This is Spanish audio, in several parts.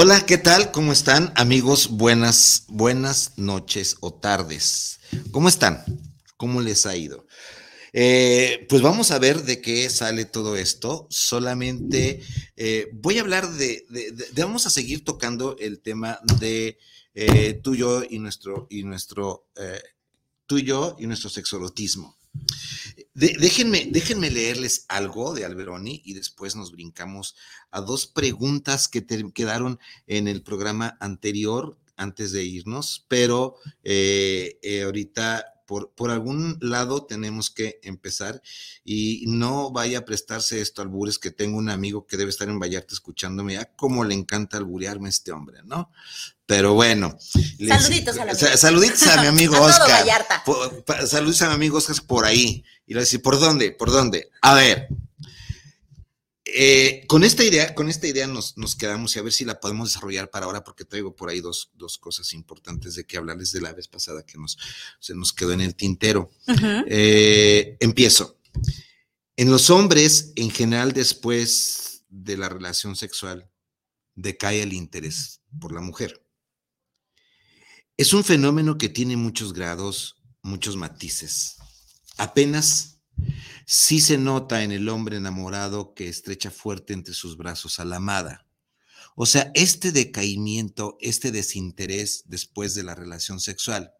Hola, ¿qué tal? ¿Cómo están amigos? Buenas, buenas noches o tardes. ¿Cómo están? ¿Cómo les ha ido? Eh, pues vamos a ver de qué sale todo esto. Solamente eh, voy a hablar de, vamos a seguir tocando el tema de eh, tú, yo y nuestro, y nuestro, tú y yo y déjenme, déjenme leerles algo de Alberoni y después nos brincamos a dos preguntas que quedaron en el programa anterior antes de irnos, pero eh, eh, ahorita por, por, algún lado tenemos que empezar y no vaya a prestarse esto albures que tengo un amigo que debe estar en Vallarta escuchándome, ya cómo le encanta alburearme este hombre, ¿no? Pero bueno. Saluditos a, saluditos a mi amigo Oscar. saluditos a mi amigo Oscar por ahí. Y le decir, ¿por dónde? ¿Por dónde? A ver. Eh, con esta idea, con esta idea nos, quedamos y a ver si la podemos desarrollar para ahora, porque traigo por ahí dos, cosas importantes de que hablarles de la vez pasada que nos, se nos quedó en el tintero. Eh, empiezo. En los hombres, en general, después de la relación sexual, decae el interés por la mujer. Es un fenómeno que tiene muchos grados, muchos matices. Apenas sí se nota en el hombre enamorado que estrecha fuerte entre sus brazos a la amada. O sea, este decaimiento, este desinterés después de la relación sexual,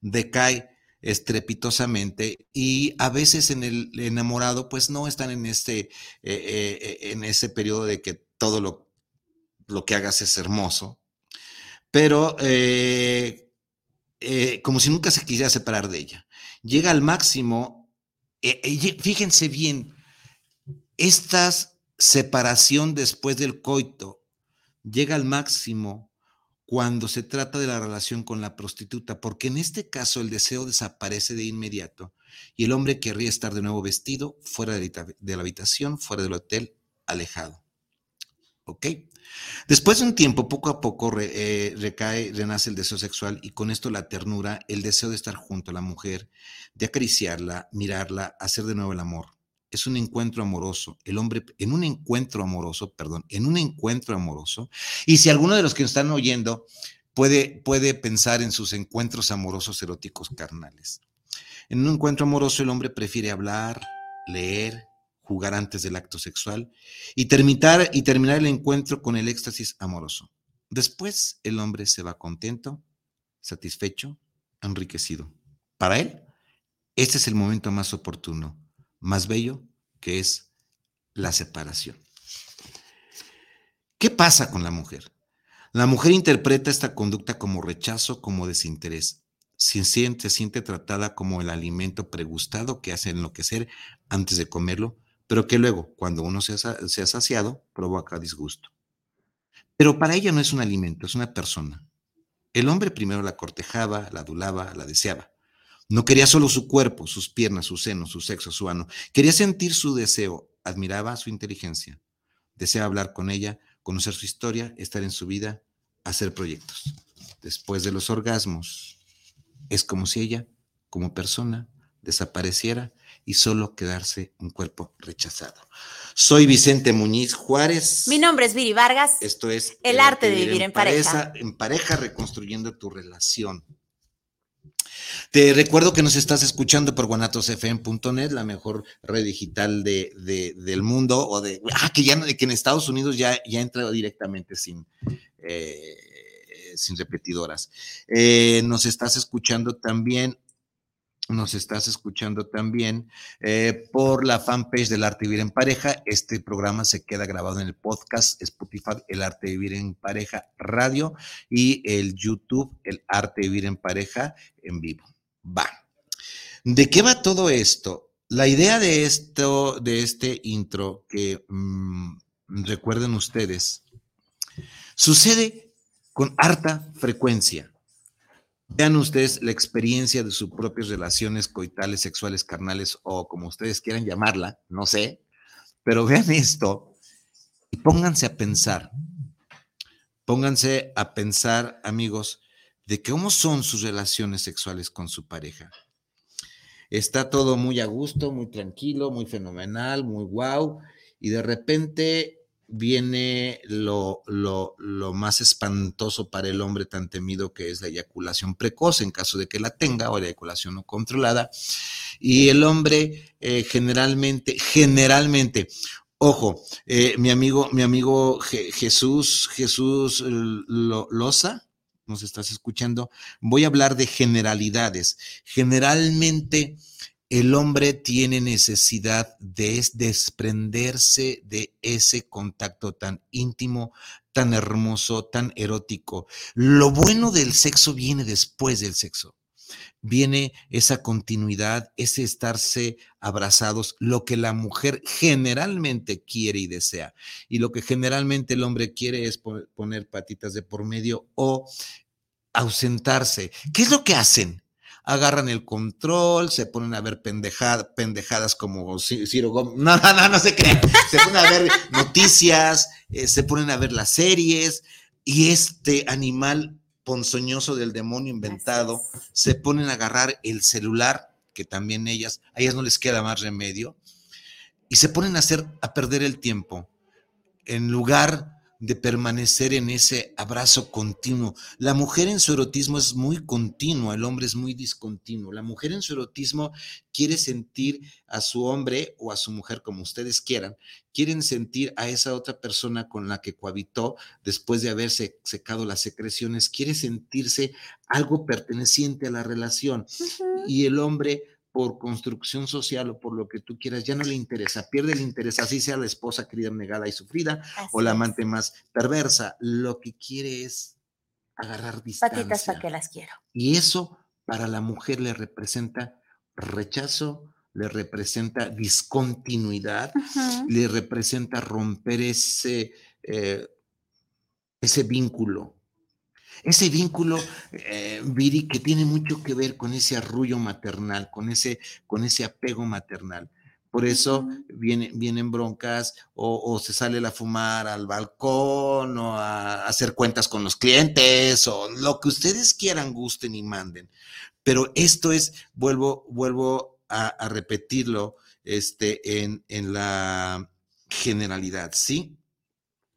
decae estrepitosamente y a veces en el enamorado pues no están en este eh, eh, en ese periodo de que todo lo, lo que hagas es hermoso pero eh, como si nunca se quisiera separar de ella. Llega al máximo, fíjense bien, esta separación después del coito llega al máximo cuando se trata de la relación con la prostituta, porque en este caso el deseo desaparece de inmediato y el hombre querría estar de nuevo vestido, fuera de la habitación, fuera del hotel, alejado. ¿Ok? Después de un tiempo, poco a poco eh, recae, renace el deseo sexual y con esto la ternura, el deseo de estar junto a la mujer, de acariciarla, mirarla, hacer de nuevo el amor. Es un encuentro amoroso. El hombre, en un encuentro amoroso, perdón, en un encuentro amoroso. Y si alguno de los que nos están oyendo puede, puede pensar en sus encuentros amorosos eróticos carnales. En un encuentro amoroso el hombre prefiere hablar, leer, jugar antes del acto sexual y terminar, y terminar el encuentro con el éxtasis amoroso. Después el hombre se va contento, satisfecho, enriquecido. Para él, este es el momento más oportuno, más bello, que es la separación. ¿Qué pasa con la mujer? La mujer interpreta esta conducta como rechazo, como desinterés. Se siente, se siente tratada como el alimento pregustado que hace enloquecer antes de comerlo pero que luego, cuando uno se ha, saciado, provoca disgusto. Pero para ella no es un alimento, es una persona. El hombre primero la cortejaba, la adulaba, la deseaba. No quería solo su cuerpo, sus piernas, su seno, su sexo, su ano. Quería sentir su deseo, admiraba su inteligencia. Deseaba hablar con ella, conocer su historia, estar en su vida, hacer proyectos. Después de los orgasmos, es como si ella, como persona, desapareciera y solo quedarse un cuerpo rechazado. Soy Vicente Muñiz Juárez. Mi nombre es Viri Vargas. Esto es El, arte de vivir, en, pareja. En pareja, reconstruyendo tu relación. Te recuerdo que nos estás escuchando por guanatosfm.net, la mejor red digital de, del mundo, o de, ah, que ya que en Estados Unidos ya, ya entra directamente sin, eh, sin repetidoras. Eh, nos estás escuchando también nos estás escuchando también eh, por la fanpage del Arte de Vivir en Pareja. Este programa se queda grabado en el podcast Spotify, El Arte de Vivir en Pareja Radio y el YouTube, El Arte de Vivir en Pareja en vivo. Va. ¿De qué va todo esto? La idea de esto, de este intro que mm, recuerden ustedes, sucede con harta frecuencia Vean ustedes la experiencia de sus propias relaciones coitales, sexuales, carnales o como ustedes quieran llamarla, no sé, pero vean esto y pónganse a pensar, pónganse a pensar, amigos, de cómo son sus relaciones sexuales con su pareja. Está todo muy a gusto, muy tranquilo, muy fenomenal, muy guau, y de repente viene lo, lo, más espantoso para el hombre tan temido que es la eyaculación precoz en caso de que la tenga o la eyaculación no controlada. Y el hombre eh, generalmente, generalmente, ojo, eh, mi amigo, mi amigo Jesús, Jesús Loza, nos estás escuchando, voy a hablar de generalidades. Generalmente, el hombre tiene necesidad de desprenderse de ese contacto tan íntimo, tan hermoso, tan erótico. Lo bueno del sexo viene después del sexo. Viene esa continuidad, ese estarse abrazados, lo que la mujer generalmente quiere y desea. Y lo que generalmente el hombre quiere es poner patitas de por medio o ausentarse. ¿Qué es lo que hacen? Agarran el control, se ponen a ver pendejadas como Ciro Gómez, no, no, no, no se crean, se ponen a ver noticias, eh, se ponen a ver las series y este animal ponzoñoso del demonio inventado, se ponen a agarrar el celular, que también ellas, a ellas no les queda más remedio, y se ponen a hacer, a perder el tiempo, en lugar de permanecer en ese abrazo continuo. La mujer en su erotismo es muy continua, el hombre es muy discontinuo. La mujer en su erotismo quiere sentir a su hombre o a su mujer, como ustedes quieran, quieren sentir a esa otra persona con la que cohabitó después de haberse secado las secreciones, quiere sentirse algo perteneciente a la relación. Y el hombre por construcción social o por lo que tú quieras, ya no le interesa, pierde el interés, así sea la esposa querida, negada y sufrida o la amante más perversa, lo que quiere es agarrar distancia. Patitas para que las quiero. Y eso para la mujer le representa rechazo, le representa discontinuidad, le representa romper ese, eh, ese vínculo ese vínculo, eh, Viri, que tiene mucho que ver con ese arrullo maternal, con ese, con ese apego maternal. Por eso vienen broncas o, se sale a fumar al balcón o a hacer cuentas con los clientes o lo que ustedes quieran, gusten y manden. Pero esto es, vuelvo, vuelvo a, repetirlo este, en, en la generalidad, ¿sí?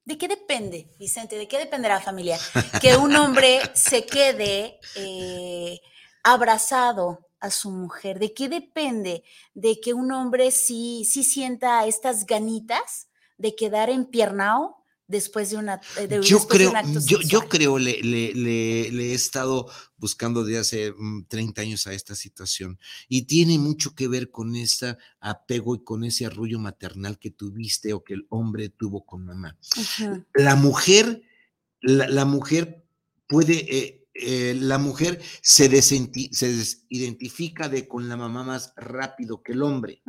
¿De qué depende, Vicente? ¿De qué dependerá la familia? Que un hombre se quede eh, abrazado a su mujer. ¿De qué depende? De que un hombre sí, sí sienta estas ganitas de quedar en piernao después de una eh, de, yo creo yo, yo, creo le, le, le, he estado buscando desde hace 30 mm, años a esta situación y tiene mucho que ver con ese apego y con ese arrullo maternal que tuviste o que el hombre tuvo con mamá. La mujer la, mujer puede eh, eh, la mujer se, se desidentifica de con la mamá más rápido que el hombre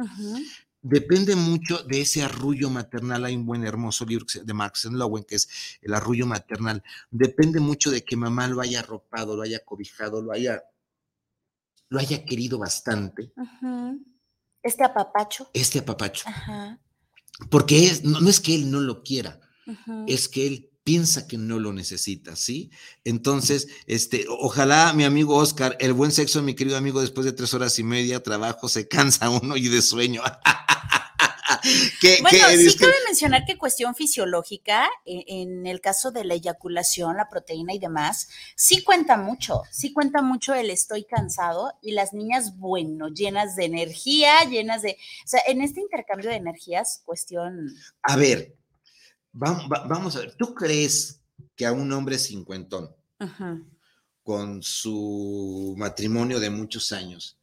depende mucho de ese arrullo maternal. Hay un buen hermoso libro de Max Lowen que es El arrullo maternal. Depende mucho de que mamá lo haya arropado, lo haya cobijado, lo haya, lo haya querido bastante. Este apapacho. Este apapacho. Porque es, no, es que él no lo quiera, es que él piensa que no lo necesita, ¿sí? Entonces, este, ojalá mi amigo Oscar, el buen sexo, mi querido amigo, después de tres horas y media trabajo, se cansa uno y de sueño. bueno, sí cabe mencionar que cuestión fisiológica, e, en, el caso de la eyaculación, la proteína y demás, sí cuenta mucho, sí cuenta mucho el estoy cansado y las niñas, bueno, llenas de energía, llenas de, o sea, en este intercambio de energías, cuestión... A ver, vamos, vamos a ver, ¿tú crees que a un hombre cincuentón, con su matrimonio de muchos años,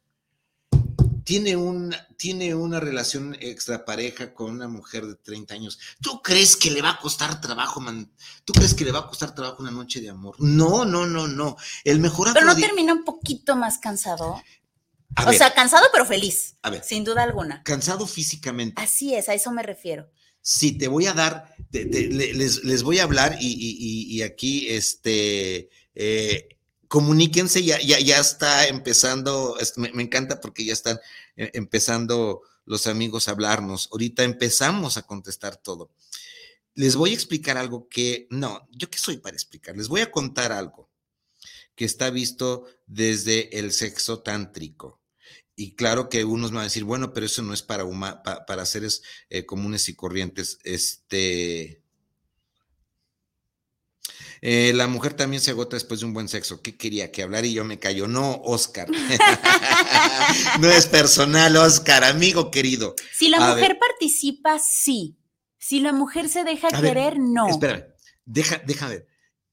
tiene una, tiene una relación extrapareja con una mujer de 30 años. ¿Tú crees que le va a costar trabajo, man? ¿Tú crees que le va a costar trabajo una noche de amor? No, no, no, no. El mejor Pero no termina un poquito más cansado. o sea, cansado pero feliz. A ver. Sin duda alguna. Cansado físicamente. Así es, a eso me refiero. Sí, te voy a dar, les, voy a hablar y, aquí, este, eh, comuníquense, ya, ya, ya está empezando, me, encanta porque ya están eh, empezando los amigos a hablarnos. Ahorita empezamos a contestar todo. Les voy a explicar algo que, no, yo qué soy para explicar, les voy a contar algo que está visto desde el sexo tántrico. Y claro que unos van a decir, bueno, pero eso no es para, para seres eh, comunes y corrientes. Este, eh, la mujer también se agota después de un buen sexo. ¿Qué quería? Que hablar y yo me callo. No, Oscar. no es personal, Oscar, amigo querido. Si la mujer participa, sí. Si la mujer se deja querer, no. Espera, deja, deja ver.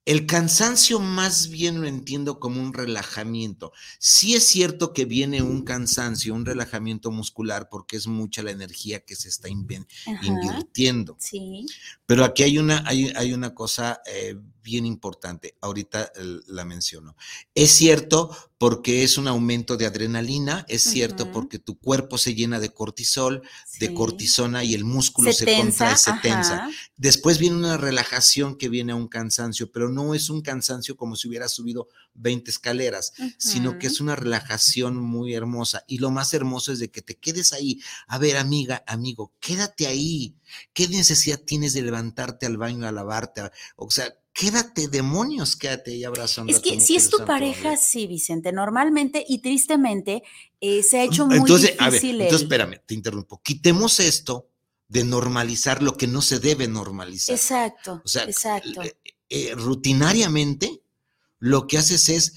El cansancio más bien lo entiendo como un relajamiento. Sí es cierto que viene un cansancio, un relajamiento muscular, porque es mucha la energía que se está invirtiendo. Sí. Pero aquí hay una, hay, hay una cosa eh, bien importante, ahorita la menciono. Es cierto porque es un aumento de adrenalina, es cierto porque tu cuerpo se llena de cortisol, de cortisona y el músculo se, contrae, se tensa. Después viene una relajación que viene a un cansancio, pero no es un cansancio como si hubiera subido 20 escaleras, sino que es una relajación muy hermosa. Y lo más hermoso es de que te quedes ahí. A ver, amiga, amigo, quédate ahí. ¿Qué necesidad tienes de levantarte al baño a lavarte? O sea, quédate, demonios, quédate ahí abrazando. Es que si es tu pareja, sí, Vicente, normalmente y tristemente eh, se ha hecho muy entonces, A ver, entonces, espérame, te interrumpo. Quitemos esto de normalizar lo que no se debe normalizar. Exacto. O sea, exacto. Eh, eh, rutinariamente lo que haces es,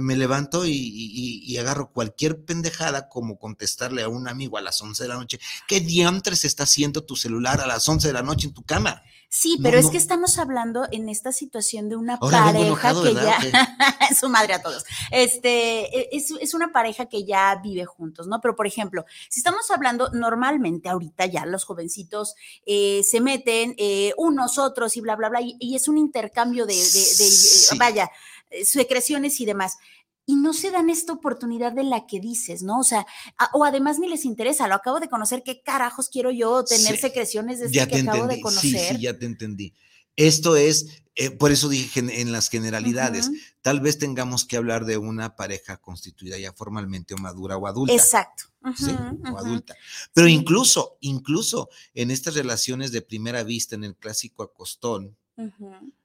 me levanto y, agarro cualquier pendejada como contestarle a un amigo a las 11 de la noche. ¿Qué diantres está haciendo tu celular a las 11 de la noche en tu cama? Sí, pero es que estamos hablando en esta situación de una pareja que ya, su madre a todos, este, e, es, una pareja que ya vive juntos, ¿no? Pero, por ejemplo, si estamos hablando normalmente ahorita ya los jovencitos eh, se meten eh, unos, otros y bla, bla, bla, y, es un intercambio de, de vaya, eh, secreciones y demás y no se dan esta oportunidad de la que dices, ¿no? O sea, o además ni les interesa, lo acabo de conocer, ¿qué carajos quiero yo tener secreciones desde ya que acabo de conocer? Sí, sí, ya te entendí. Esto es, eh, por eso dije en las generalidades, tal vez tengamos que hablar de una pareja constituida ya formalmente o madura o adulta. Exacto. ¿sí? O adulta. Pero incluso, incluso en estas relaciones de primera vista, en el clásico acostón,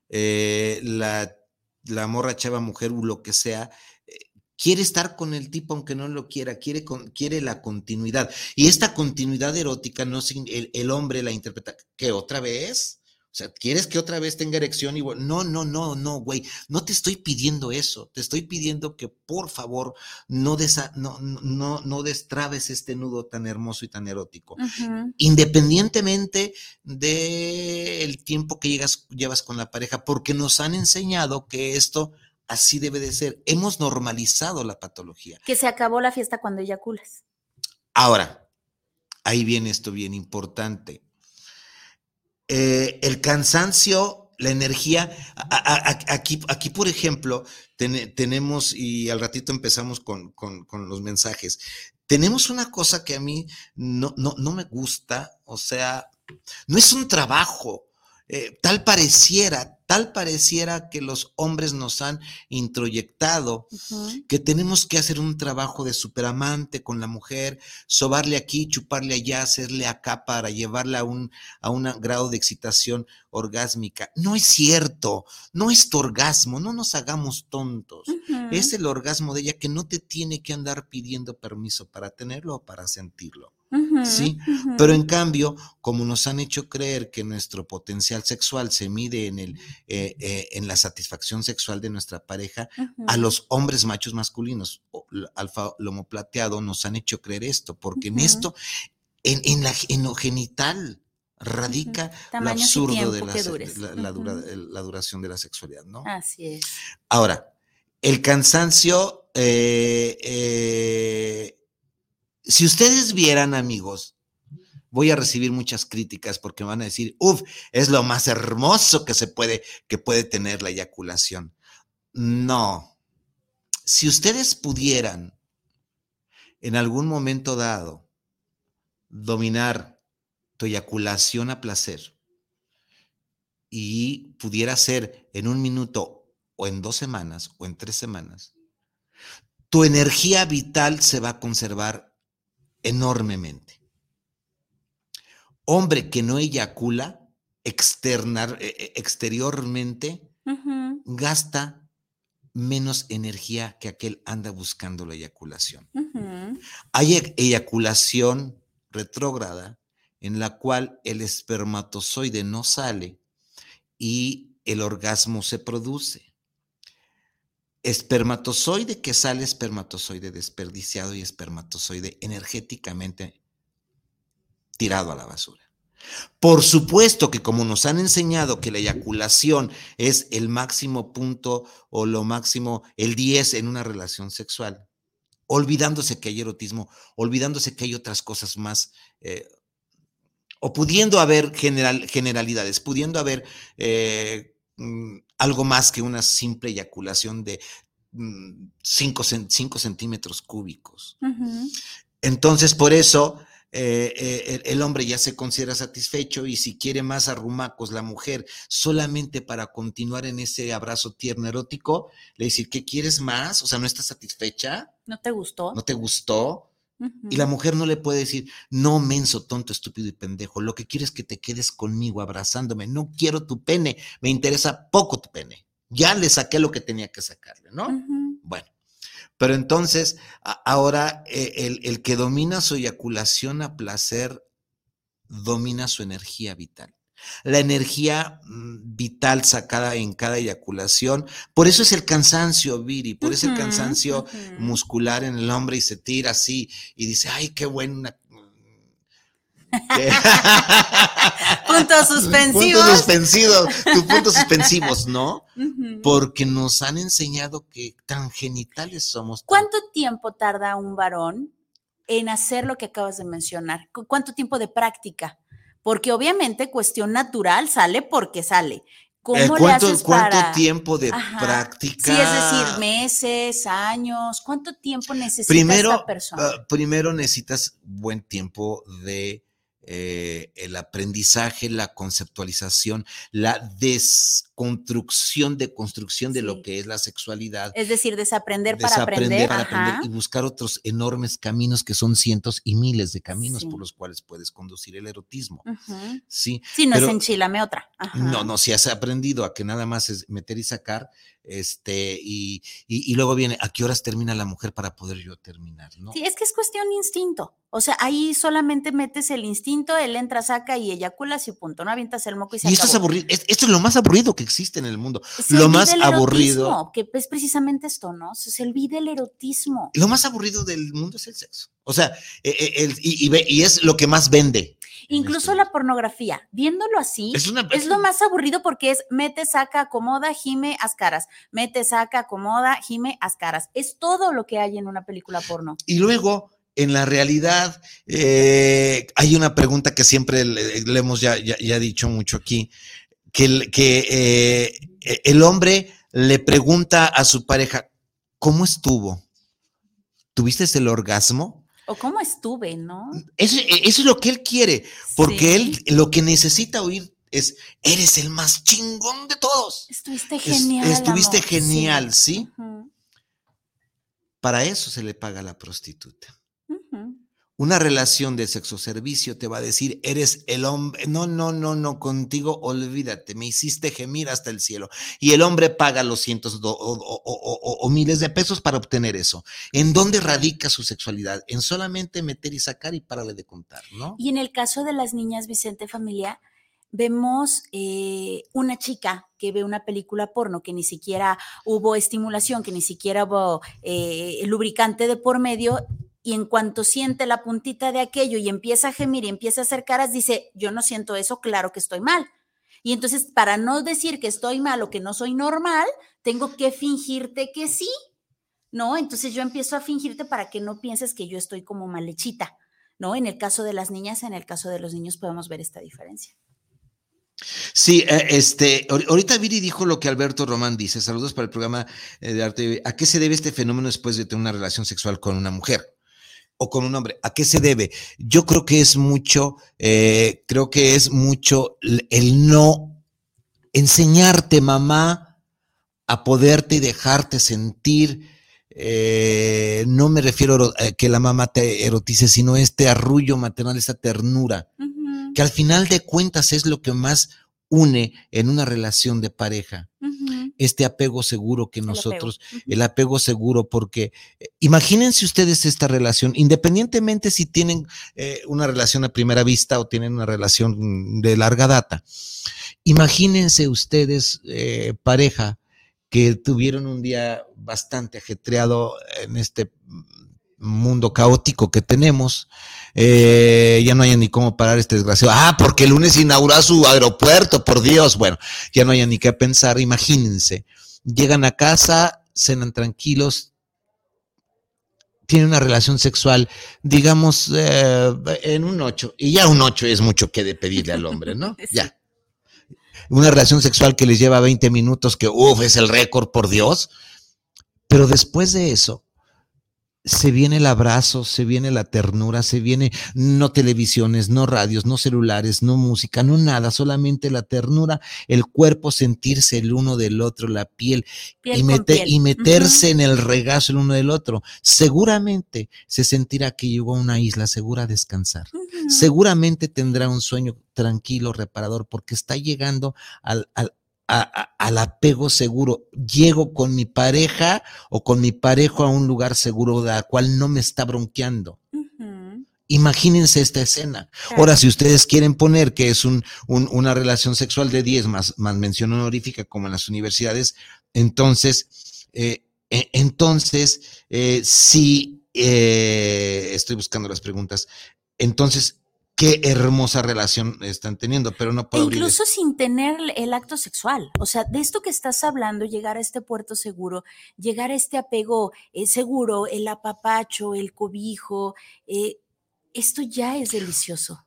eh, la, la morra, chava, mujer o lo que sea, quiere estar con el tipo aunque no lo quiera, quiere, quiere la continuidad. Y esta continuidad erótica, no el, el hombre la interpreta, ¿que otra vez? O sea, ¿quieres que otra vez tenga erección? Y no, no, no, no, güey, no te estoy pidiendo eso, te estoy pidiendo que por favor no, no, no, no destrabes este nudo tan hermoso y tan erótico. Independientemente del tiempo que llegas, llevas con la pareja, porque nos han enseñado que esto así debe de ser. Hemos normalizado la patología. Que se acabó la fiesta cuando eyaculas. Ahora, ahí viene esto bien importante. Eh, el cansancio, la energía, aquí, aquí por ejemplo, tenemos, y al ratito empezamos con, los mensajes, tenemos una cosa que a mí no, no, no me gusta, o sea, no es un trabajo, eh, tal pareciera, tal pareciera que los hombres nos han introyectado, que tenemos que hacer un trabajo de superamante con la mujer, sobarle aquí, chuparle allá, hacerle acá para llevarla a un, a un grado de excitación orgásmica. No es cierto, no es tu orgasmo, no nos hagamos tontos. Es el orgasmo de ella que no te tiene que andar pidiendo permiso para tenerlo o para sentirlo. ¿Sí? Pero en cambio, como nos han hecho creer que nuestro potencial sexual se mide en, el, eh, eh, en la satisfacción sexual de nuestra pareja, a los hombres machos masculinos, alfa lomo plateado, nos han hecho creer esto, porque en esto, en, en, la, en lo genital, radica lo absurdo de la, la, duración de la sexualidad, ¿no? Así es. Ahora, el cansancio, eh, si ustedes vieran, amigos, voy a recibir muchas críticas porque van a decir, uff, es lo más hermoso que se puede, que puede tener la eyaculación. No. Si ustedes pudieran en algún momento dado dominar tu eyaculación a placer y pudiera ser en un minuto o en dos semanas o en tres semanas, tu energía vital se va a conservar enormemente. Hombre que no eyacula externar, e, e, exteriormente gasta menos energía que aquel anda buscando la eyaculación. Hay e, eyaculación retrógrada en la cual el espermatozoide no sale y el orgasmo se produce. Espermatozoide que sale, espermatozoide desperdiciado y espermatozoide energéticamente tirado a la basura. Por supuesto que como nos han enseñado que la eyaculación es el máximo punto o lo máximo, el 10 en una relación sexual, olvidándose que hay erotismo, olvidándose que hay otras cosas más eh, o pudiendo haber general, generalidades, pudiendo haber eh, mm, algo más que una simple eyaculación de 5 mm, centímetros cúbicos. Entonces, por eso eh, eh, el, hombre ya se considera satisfecho y si quiere más arrumacos la mujer solamente para continuar en ese abrazo tierno erótico, le dice, ¿qué quieres más? O sea, ¿no estás satisfecha? ¿No te gustó? ¿No te gustó? Y la mujer no le puede decir, no, menso, tonto, estúpido y pendejo, lo que quiero es que te quedes conmigo abrazándome, no quiero tu pene, me interesa poco tu pene. Ya le saqué lo que tenía que sacarle, ¿no? Bueno, pero entonces ahora eh, el, el que domina su eyaculación a placer domina su energía vital la energía mm, vital sacada en cada eyaculación. Por eso es el cansancio, Viri, por eso el cansancio muscular en el hombre y se tira así y dice, ay, qué buena. puntos suspensivos. Puntos suspensivos, tus puntos suspensivos, ¿no? Porque nos han enseñado que tan genitales somos. ¿Cuánto tiempo tarda un varón en hacer lo que acabas de mencionar? ¿Cuánto tiempo de práctica? Porque obviamente cuestión natural sale porque sale. ¿Cómo eh, ¿Cuánto, le haces ¿Cuánto tiempo de práctica? Sí, es decir, meses, años, ¿cuánto tiempo necesita primero, esta persona? Ah, primero necesitas buen tiempo de eh, el aprendizaje, la conceptualización, la desconstrucción de construcción de lo que es la sexualidad. Es decir, desaprender, para aprender. y buscar otros enormes caminos que son cientos y miles de caminos por los cuales puedes conducir el erotismo. Sí, sí no es enchilame otra. No, no, si has aprendido a que nada más es meter y sacar, este, y, y, luego viene, ¿a qué horas termina la mujer para poder yo terminar? ¿no? Sí, es que es cuestión de instinto. O sea, ahí solamente metes el instinto, él entra, saca y eyaculas y punto, no avientas el moco y se Y esto es aburrido, esto es lo más aburrido que existe en el mundo. lo más aburrido. Que es precisamente esto, ¿no? Se olvida el erotismo. Lo más aburrido del mundo es el sexo. O sea, e, e, el, y, y, es lo que más vende. Incluso la pornografía, viéndolo así, es, lo más aburrido porque es mete, saca, acomoda, gime, haz caras. Mete, saca, acomoda, gime, haz caras. Es todo lo que hay en una película porno. Y luego, en la realidad, eh, hay una pregunta que siempre le, hemos ya, dicho mucho aquí, que, que eh, el hombre le pregunta a su pareja, ¿cómo estuvo? ¿Tuviste el orgasmo? O cómo estuve, ¿no? Eso, es lo que él quiere, porque él lo que necesita oír es, eres el más chingón de todos. Estuviste genial. estuviste genial, ¿sí? Para eso se le paga a la prostituta. Una relación de sexo servicio te va a decir, eres el hombre, no, no, no, no, contigo olvídate, me hiciste gemir hasta el cielo. Y el hombre paga los cientos o, miles de pesos para obtener eso. ¿En dónde radica su sexualidad? En solamente meter y sacar y pararle de contar, ¿no? Y en el caso de las niñas Vicente Familia, vemos eh, una chica que ve una película porno, que ni siquiera hubo estimulación, que ni siquiera hubo eh, lubricante de por medio, y en cuanto siente la puntita de aquello y empieza a gemir y empieza a hacer caras, dice, yo no siento eso, claro que estoy mal. Y entonces, para no decir que estoy mal o que no soy normal, tengo que fingirte que sí, ¿no? Entonces yo empiezo a fingirte para que no pienses que yo estoy como malhechita, ¿no? En el caso de las niñas, en el caso de los niños podemos ver esta diferencia. Sí, eh, este, ahorita Viri dijo lo que Alberto Román dice. Saludos para el programa eh, de arte. ¿A qué se debe este fenómeno después de tener una relación sexual con una mujer? O con un hombre. ¿A qué se debe? Yo creo que es mucho, eh, creo que es mucho el no enseñarte, mamá, a poderte y dejarte sentir. no me refiero a que la mamá te erotice, sino este arrullo maternal, esta ternura, que al final de cuentas es lo que más une en una relación de pareja. Este apego seguro que nosotros, el apego, seguro, porque eh, imagínense ustedes esta relación, independientemente si tienen eh, una relación a primera vista o tienen una relación de larga data. Imagínense ustedes, eh, pareja, que tuvieron un día bastante ajetreado en este mundo caótico que tenemos, eh, ya no hay ni cómo parar este desgraciado. Ah, porque el lunes inaugura su aeropuerto, por Dios. Bueno, ya no hay ni qué pensar. Imagínense, llegan a casa, cenan tranquilos, tienen una relación sexual, digamos, eh, en un ocho. Y ya un ocho es mucho que de pedirle al hombre, ¿no? Ya. Una relación sexual que les lleva 20 minutos, que, uff, es el récord, por Dios. Pero después de eso, se viene el abrazo, se viene la ternura, se viene no televisiones, no radios, no celulares, no música, no nada, solamente la ternura, el cuerpo sentirse el uno del otro, la piel, y, y, meterse en el regazo el uno del otro. Seguramente se sentirá que llegó a una isla segura a descansar. Seguramente tendrá un sueño tranquilo, reparador, porque está llegando al, al al apego seguro. Llego con mi pareja o con mi parejo a un lugar seguro de la cual no me está bronqueando. Imagínense esta escena. Ahora, si ustedes quieren poner que es un, una relación sexual de 10 más, más mención honorífica como en las universidades, entonces, eh, e, entonces, eh, sí, eh, estoy buscando las preguntas. Entonces, qué hermosa relación están teniendo, pero no puedo Incluso sin tener el acto sexual. O sea, de esto que estás hablando, llegar a este puerto seguro, llegar a este apego eh, seguro, el apapacho, el cobijo, eh, esto ya es delicioso.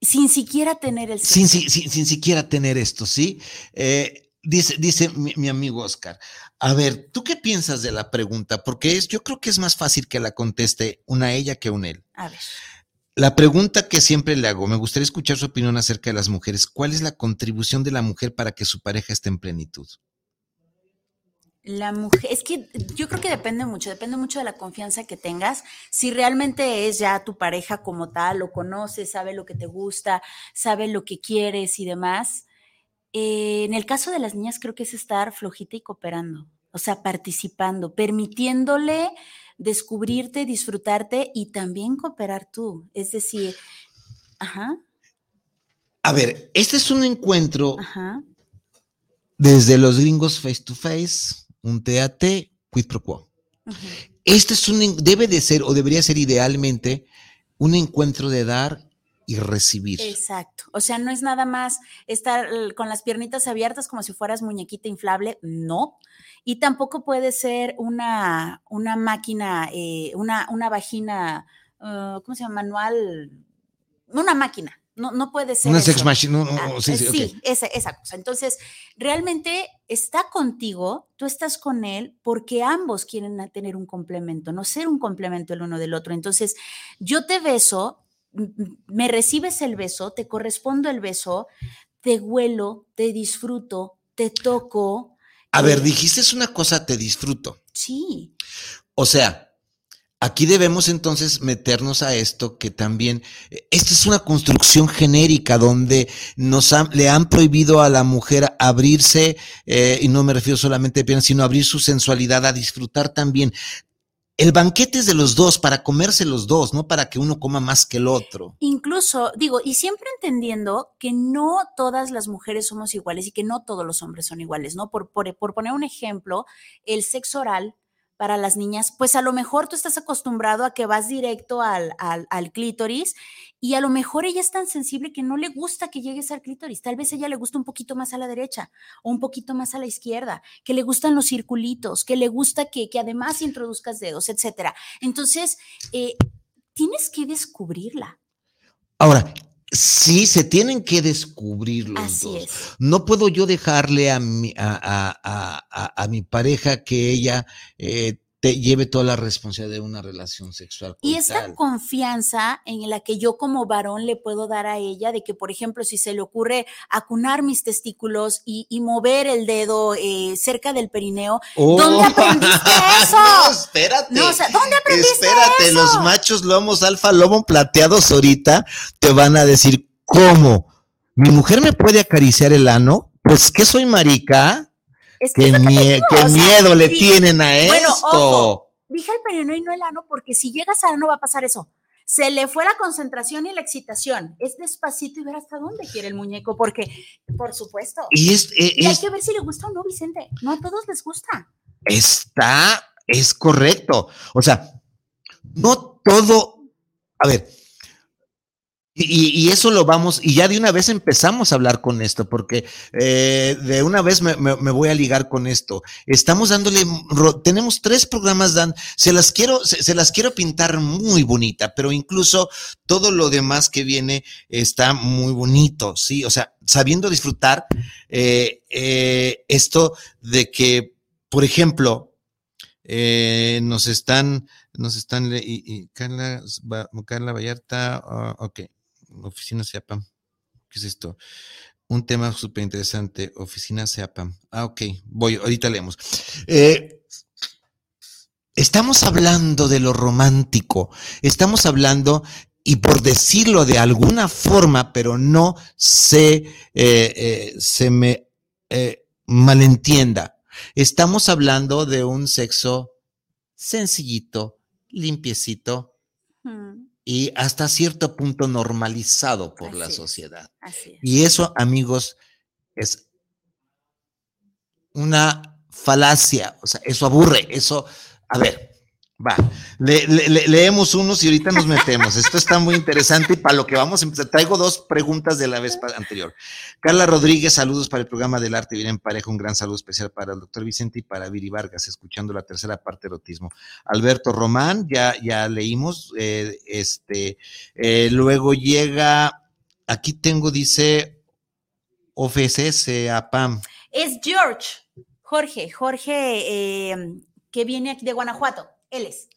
Sin siquiera tener el sexo. Sin, sin, siquiera tener esto, ¿sí? Eh, dice dice mi, mi, amigo Oscar. A ver, ¿tú qué piensas de la pregunta? Porque es, yo creo que es más fácil que la conteste una ella que un él. A ver. La pregunta que siempre le hago, me gustaría escuchar su opinión acerca de las mujeres. ¿Cuál es la contribución de la mujer para que su pareja esté en plenitud? La mujer, es que yo creo que depende mucho, depende mucho de la confianza que tengas. Si realmente es ya tu pareja como tal, lo conoces, sabe lo que te gusta, sabe lo que quieres y demás. Eh, en el caso de las niñas, creo que es estar flojita y cooperando, o sea, participando, permitiéndole descubrirte, disfrutarte y también cooperar tú. Es decir, ajá. A ver, este es un encuentro desde los gringos face to face, un TAT, quid pro quo. Este es un, debe de ser o debería ser idealmente un encuentro de dar y recibir. Exacto. O sea, no es nada más estar con las piernitas abiertas como si fueras muñequita inflable, no. Y tampoco puede ser una, una máquina, eh, una, una vagina, uh, ¿cómo se llama? Manual, una máquina. No, no puede ser. Una sex machine. Ah, sí, sí, sí esa, esa cosa. Entonces, realmente está contigo, tú estás con él porque ambos quieren tener un complemento, no ser un complemento el uno del otro. Entonces, yo te beso, me recibes el beso, te correspondo el beso, te huelo, te disfruto, te toco, a ver, dijiste es una cosa, te disfruto. Sí. O sea, aquí debemos entonces meternos a esto que también, esta es una construcción genérica donde nos le han prohibido a la mujer abrirse, eh, y no me refiero solamente a piernas, sino abrir su sensualidad, a disfrutar también el banquete es de los dos, para comerse los dos, no para que uno coma más que el otro. Incluso, digo, y siempre entendiendo que no todas las mujeres somos iguales y que no todos los hombres son iguales, ¿no? Por, por, poner un ejemplo, el sexo oral para las niñas, pues a lo mejor tú estás acostumbrado a que vas directo al, al, clítoris y a lo mejor ella es tan sensible que no le gusta que llegues al clítoris. Tal vez ella le gusta un poquito más a la derecha o un poquito más a la izquierda, que le gustan los circulitos, que le gusta que, que además introduzcas dedos, etcétera. Entonces, eh, tienes que descubrirla. Ahora, Sí, se tienen que descubrir los Así Es. No puedo yo dejarle a mi, a, a, a, mi pareja que ella eh, lleve toda la responsabilidad de una relación sexual. Y esa confianza en la que yo como varón le puedo dar a ella, de que, por ejemplo, si se le ocurre acunar mis testículos y, mover el dedo eh, cerca del perineo, ¿dónde oh. aprendiste eso? No, espérate. No, ¿dónde aprendiste espérate, los machos lomos alfa lomo plateados ahorita te van a decir, ¿cómo? ¿Mi mujer me puede acariciar el ano? Pues que soy marica. ¿Qué, miedo le tienen a esto? dije el perino y no el ano porque si llegas al ano va a pasar eso. Se le fue la concentración y la excitación. Es despacito y ver hasta dónde quiere el muñeco, porque, por supuesto. Y, es, y hay que ver si le gusta o no, Vicente. No a todos les gusta. Está, es correcto. O sea, no todo. A ver, y, eso lo vamos, y ya de una vez empezamos a hablar con esto, porque eh, de una vez me, voy a ligar con esto. Estamos dándole, tenemos tres programas, Dan, se las quiero, se, las quiero pintar muy bonita, pero incluso todo lo demás que viene está muy bonito, ¿sí? O sea, sabiendo disfrutar eh, eh, esto de que, por ejemplo, nos están, nos están, y, Carla, Carla Vallarta, uh, ok Oficina SEAPAM. ¿Qué es esto? Un tema súper interesante, Oficina SEAPAM. Ah, ok, voy, ahorita leemos. Eh, estamos hablando de lo romántico, estamos hablando, y por decirlo de alguna forma, pero no se, eh, eh, se me malentienda, estamos hablando de un sexo sencillito, limpiecito, y hasta cierto punto normalizado por la sociedad. Y eso, amigos, es una falacia, o sea, eso aburre, eso, a ver, Va, leemos unos y ahorita nos metemos. Esto está muy interesante y para lo que vamos a empezar, traigo dos preguntas de la vez anterior. Carla Rodríguez, saludos para el programa del arte Vivir en Pareja, un gran saludo especial para el doctor Vicente y para Viri Vargas, escuchando la tercera parte de erotismo. Alberto Román, ya, ya leímos, eh, este, eh, luego llega, aquí tengo, dice, OFSS, APAM. Es George, Jorge, Jorge, eh, que viene aquí de Guanajuato. Él es.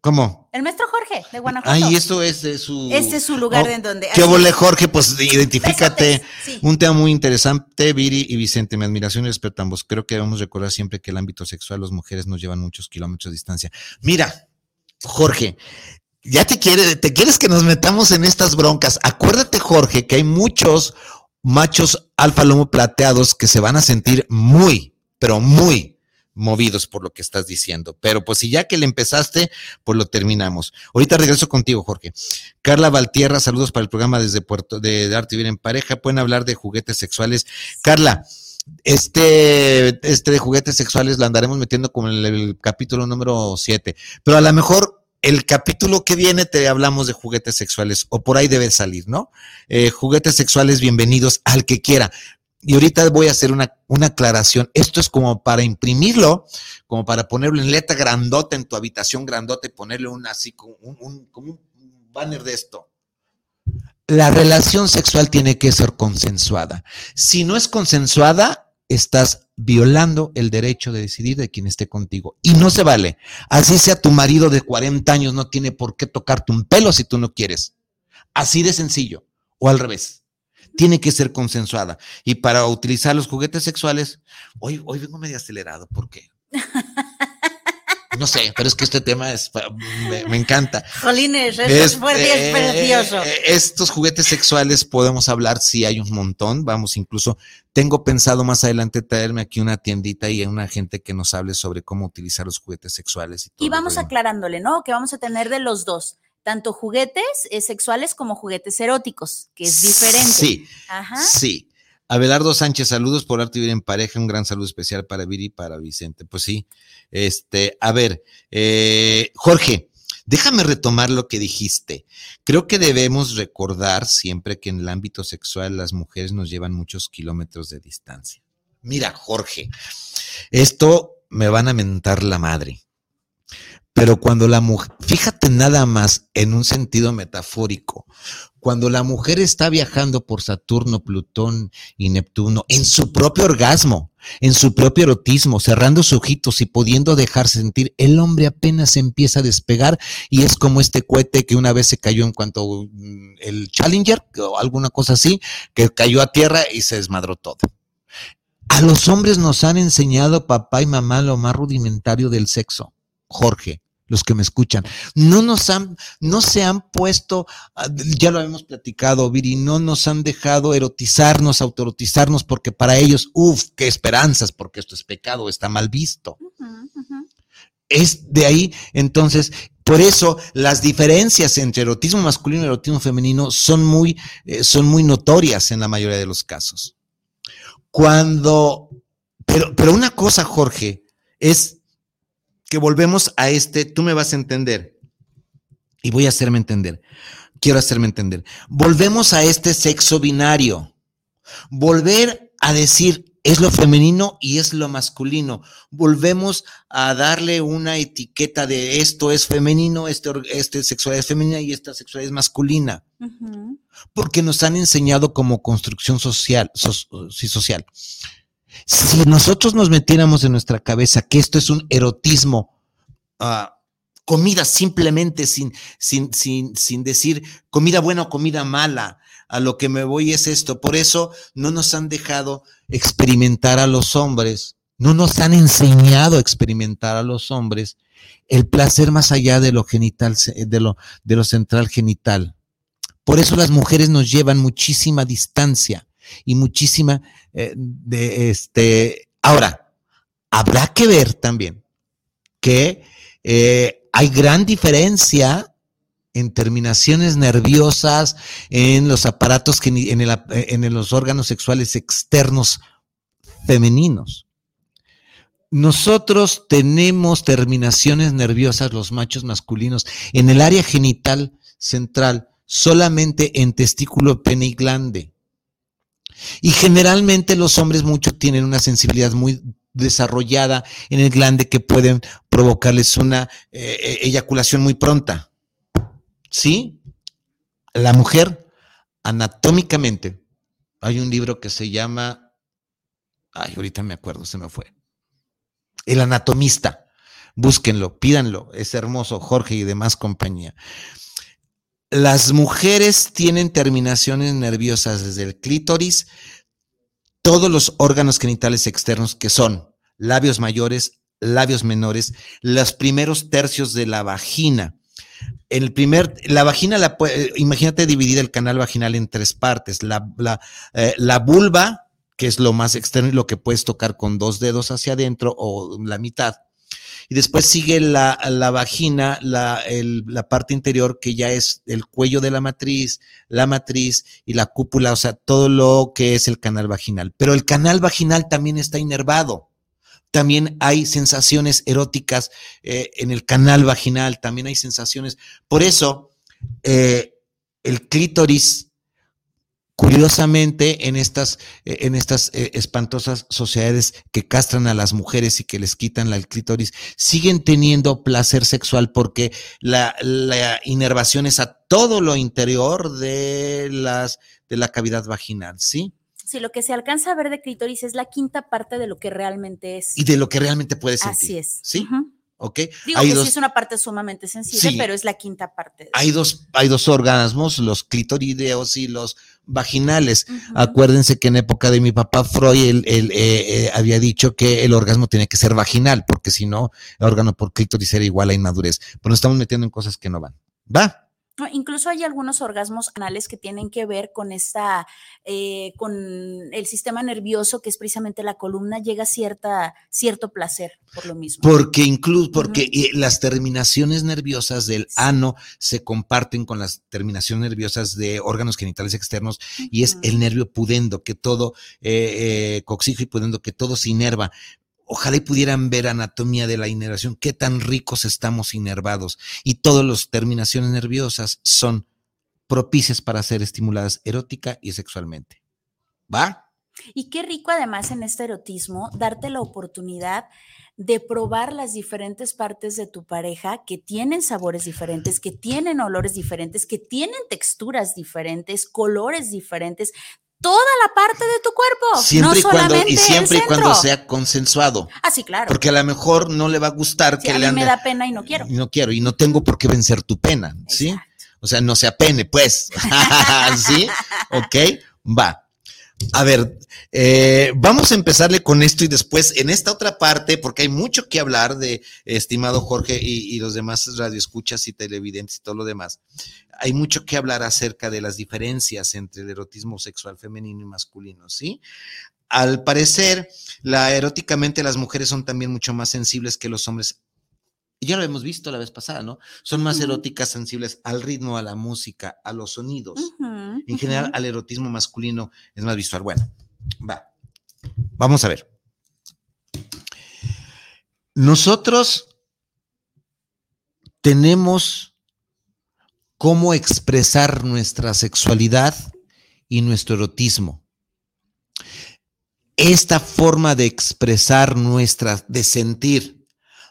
¿Cómo? El maestro Jorge, de Guanajuato. Ay, esto es de su. Este es su lugar oh, en donde. ¿Qué vole, Jorge? Pues identifícate. Un tema muy interesante, Viri y Vicente. Mi admiración y respeto a ambos. Creo que debemos recordar siempre que el ámbito sexual, las mujeres nos llevan muchos kilómetros de distancia. Mira, Jorge, ya te, quiere, te quieres que nos metamos en estas broncas. Acuérdate, Jorge, que hay muchos machos alfa lomo plateados que se van a sentir muy, pero muy movidos por lo que estás diciendo. Pero pues si ya que le empezaste, pues lo terminamos. Ahorita regreso contigo, Jorge. Carla Valtierra, saludos para el programa desde Puerto de, Arte y Bien en Pareja. Pueden hablar de juguetes sexuales. Carla, este, este de juguetes sexuales lo andaremos metiendo como en el, capítulo número 7. Pero a lo mejor el capítulo que viene te hablamos de juguetes sexuales, o por ahí debe salir, ¿no? Eh, juguetes sexuales, bienvenidos al que quiera y ahorita voy a hacer una, aclaración. Esto es como para imprimirlo, como para ponerlo en letra grandota en tu habitación grandota y ponerle un así como un, como un banner de esto. La relación sexual tiene que ser consensuada. Si no es consensuada, estás violando el derecho de decidir de quien esté contigo. Y no se vale. Así sea tu marido de 40 años, no tiene por qué tocarte un pelo si tú no quieres. Así de sencillo. O al revés tiene que ser consensuada. Y para utilizar los juguetes sexuales, hoy, hoy vengo medio acelerado, ¿por qué? No sé, pero es que este tema es, me, encanta. Jolines, es, fuerte, precioso. Eh, estos juguetes sexuales podemos hablar, sí hay un montón, vamos, incluso tengo pensado más adelante traerme aquí una tiendita y una gente que nos hable sobre cómo utilizar los juguetes sexuales. Y, todo y vamos aclarándole, ¿no? Que vamos a tener de los dos tanto juguetes eh, sexuales como juguetes eróticos, que es diferente. Sí. Sí. Abelardo Sánchez, saludos por arte vivir en pareja, un gran saludo especial para Viri y para Vicente. Pues sí, este, a ver, eh, Jorge, déjame retomar lo que dijiste. Creo que debemos recordar siempre que en el ámbito sexual las mujeres nos llevan muchos kilómetros de distancia. Mira, Jorge, esto me van a mentar la madre. Pero cuando la mujer, fíjate nada más en un sentido metafórico, cuando la mujer está viajando por Saturno, Plutón y Neptuno en su propio orgasmo, en su propio erotismo, cerrando sus ojitos y pudiendo dejarse sentir, el hombre apenas empieza a despegar y es como este cohete que una vez se cayó en cuanto mm, el Challenger o alguna cosa así, que cayó a tierra y se desmadró todo. A los hombres nos han enseñado papá y mamá lo más rudimentario del sexo. Jorge, los que me escuchan, no nos han, no se han puesto, ah, ya lo hemos platicado, Viri, no nos han dejado erotizarnos, autorotizarnos, porque para ellos, uff, qué esperanzas, porque esto es pecado, está mal visto. Es de ahí, entonces, por eso las diferencias entre erotismo masculino y erotismo femenino son muy, eh, son muy notorias en la mayoría de los casos. Cuando, pero, pero una cosa, Jorge, es que volvemos a este, tú me vas a entender y voy a hacerme entender. Quiero hacerme entender. Volvemos a este sexo binario. Volver a decir es lo femenino y es lo masculino. Volvemos a darle una etiqueta de esto es femenino, este, este sexualidad es femenina y esta sexualidad es masculina. Porque nos han enseñado como construcción social, social. Si nosotros nos metiéramos en nuestra cabeza que esto es un erotismo, uh, comida simplemente sin, sin, sin, sin decir comida buena o comida mala, a lo que me voy es esto. Por eso no nos han dejado experimentar a los hombres, no nos han enseñado a experimentar a los hombres el placer más allá de lo genital, de lo, de lo central genital. Por eso las mujeres nos llevan muchísima distancia y muchísima eh, de este. Ahora, habrá que ver también que eh, hay gran diferencia en terminaciones nerviosas, en los aparatos, en, en los órganos sexuales externos femeninos. Nosotros tenemos terminaciones nerviosas, los machos masculinos, en el área genital central, solamente en testículo, pene y glande. Y generalmente los hombres mucho tienen una sensibilidad muy desarrollada en el glande que pueden provocarles una eh, eh, eyaculación muy pronta. ¿Sí? La mujer, anatómicamente, hay un libro que se llama, ay, ahorita me acuerdo, se me fue. El anatomista. Búsquenlo, pídanlo, es hermoso, Jorge y demás compañía. Las mujeres tienen terminaciones nerviosas desde el clítoris, todos los órganos genitales externos que son labios mayores, labios menores, los primeros tercios de la vagina. El primer, la vagina, la, imagínate dividir el canal vaginal en tres partes. La, eh, la vulva, que es lo más externo y lo que puedes tocar con dos dedos hacia adentro o la mitad y después sigue la, vagina, la, la, parte interior que ya es el cuello de la matriz, la matriz y la cúpula, o sea, todo lo que es el canal vaginal. Pero el canal vaginal también está inervado. También hay sensaciones eróticas eh, en el canal vaginal, también hay sensaciones. Por eso, eh, el clítoris Curiosamente, en estas, eh, en estas eh, espantosas sociedades que castran a las mujeres y que les quitan la clítoris, siguen teniendo placer sexual porque la, la, inervación es a todo lo interior de, las, de la cavidad vaginal, ¿sí? Sí, lo que se alcanza a ver de clítoris es la quinta parte de lo que realmente es. Y de lo que realmente puede sentir. Así es. ¿Sí? ¿ok? Digo que sí es una parte sumamente sensible, pero es la quinta parte. Hay dos, hay dos orgasmos, los clitorideos y los vaginales. Acuérdense que en época de mi papá Freud, él, eh, eh, había dicho que el orgasmo tenía que ser vaginal, porque si no, el órgano por clítoris era igual a inmadurez. Pero nos estamos metiendo en cosas que no van. ¿Va? Incluso hay algunos orgasmos anales que tienen que ver con esta, eh, con el sistema nervioso, que es precisamente la columna, llega a cierta, cierto placer por lo mismo. Porque incluso, porque las terminaciones nerviosas del ano se comparten con las terminaciones nerviosas de órganos genitales externos y es el nervio pudendo, que todo, eh, eh, coxijo y pudendo, que todo se inerva ojalá y pudieran ver anatomía de la inervación, qué tan ricos estamos inervados. Y todas las terminaciones nerviosas son propicias para ser estimuladas erótica y sexualmente. ¿Va? Y qué rico además en este erotismo darte la oportunidad de probar las diferentes partes de tu pareja que tienen sabores diferentes, que tienen olores diferentes, que tienen texturas diferentes, colores diferentes, toda la parte de tu cuerpo. Siempre y cuando, y siempre y cuando sea consensuado. Ah, sí, claro. Porque a lo mejor no le va a gustar que a le mí me da pena y no quiero. Y no quiero, y no tengo por qué vencer tu pena, ¿sí? O sea, no se apene, pues. ¿Sí? Ok, va. A ver, eh, vamos a empezarle con esto y después en esta otra parte, porque hay mucho que hablar de estimado Jorge y, y los demás radioescuchas y televidentes y todo lo demás. Hay mucho que hablar acerca de las diferencias entre el erotismo sexual femenino y masculino, ¿sí? Al parecer, la eróticamente las mujeres son también mucho más sensibles que los hombres ya lo hemos visto la vez pasada, ¿no? Son más eróticas, sensibles al ritmo, a la música, a los sonidos. en general, al erotismo masculino es más visual. Bueno, va. Vamos a ver. Nosotros tenemos cómo expresar nuestra sexualidad y nuestro erotismo. Esta forma de expresar nuestra, de sentir,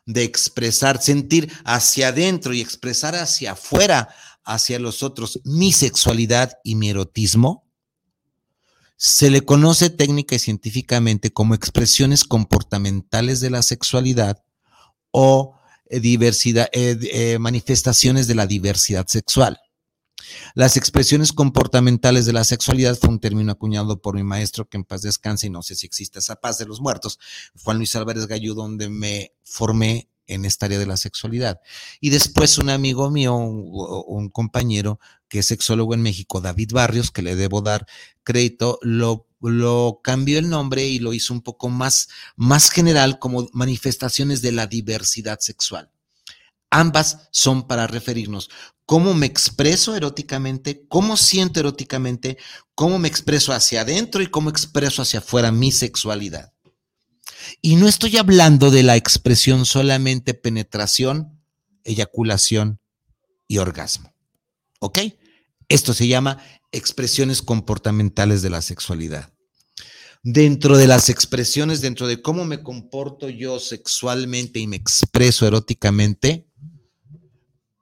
de expresar, sentir hacia adentro y expresar hacia afuera, hacia los otros, mi sexualidad y mi erotismo, se le conoce técnica y científicamente como expresiones comportamentales de la sexualidad o eh, diversidad, eh, eh, manifestaciones de la diversidad sexual. Las expresiones comportamentales de la sexualidad fue un término acuñado por mi maestro, que en paz descanse, y no sé si existe esa paz de los muertos, Juan Luis Álvarez Gallú, donde me formé en esta área de la sexualidad. Y después un amigo mío, un, compañero que es sexólogo en México, David Barrios, que le debo dar crédito, lo, lo cambió el nombre y lo hizo un poco más, más general como manifestaciones de la diversidad sexual. Ambas son para referirnos cómo me expreso eróticamente, cómo siento eróticamente, cómo me expreso hacia adentro y cómo expreso hacia afuera mi sexualidad. Y no estoy hablando de la expresión solamente penetración, eyaculación y orgasmo. ¿Ok? Esto se llama expresiones comportamentales de la sexualidad. Dentro de las expresiones, dentro de cómo me comporto yo sexualmente y me expreso eróticamente,